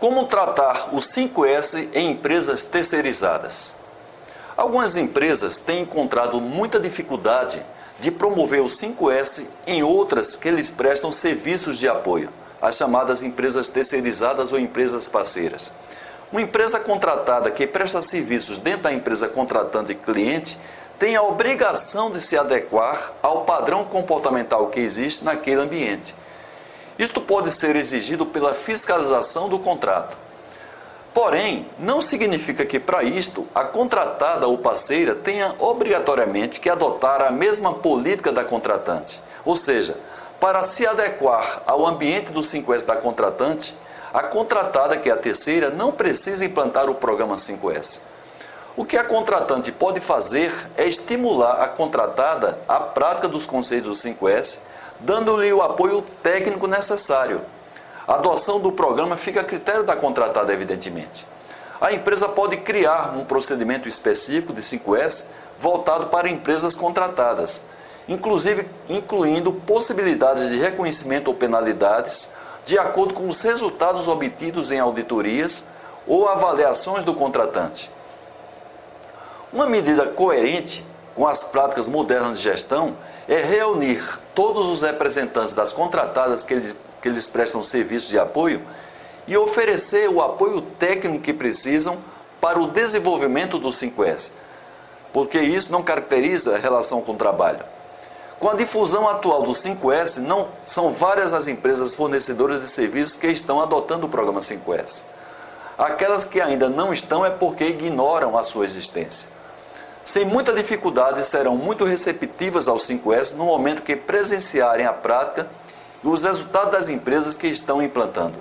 Como tratar o 5S em empresas terceirizadas? Algumas empresas têm encontrado muita dificuldade de promover o 5S em outras que lhes prestam serviços de apoio, as chamadas empresas terceirizadas ou empresas parceiras. Uma empresa contratada que presta serviços dentro da empresa contratante e cliente tem a obrigação de se adequar ao padrão comportamental que existe naquele ambiente. Isto pode ser exigido pela fiscalização do contrato. Porém, não significa que para isto a contratada ou parceira tenha obrigatoriamente que adotar a mesma política da contratante. Ou seja, para se adequar ao ambiente do 5S da contratante, a contratada, que é a terceira, não precisa implantar o programa 5S. O que a contratante pode fazer é estimular a contratada à prática dos conceitos do 5S dando-lhe o apoio técnico necessário. A adoção do programa fica a critério da contratada, evidentemente. A empresa pode criar um procedimento específico de 5S voltado para empresas contratadas, inclusive incluindo possibilidades de reconhecimento ou penalidades de acordo com os resultados obtidos em auditorias ou avaliações do contratante. Uma medida coerente com as práticas modernas de gestão é reunir todos os representantes das contratadas que eles, que eles prestam serviços de apoio e oferecer o apoio técnico que precisam para o desenvolvimento do 5S, porque isso não caracteriza a relação com o trabalho. Com a difusão atual do 5S, não são várias as empresas fornecedoras de serviços que estão adotando o programa 5S. Aquelas que ainda não estão é porque ignoram a sua existência sem muita dificuldade, serão muito receptivas ao 5S no momento que presenciarem a prática e os resultados das empresas que estão implantando.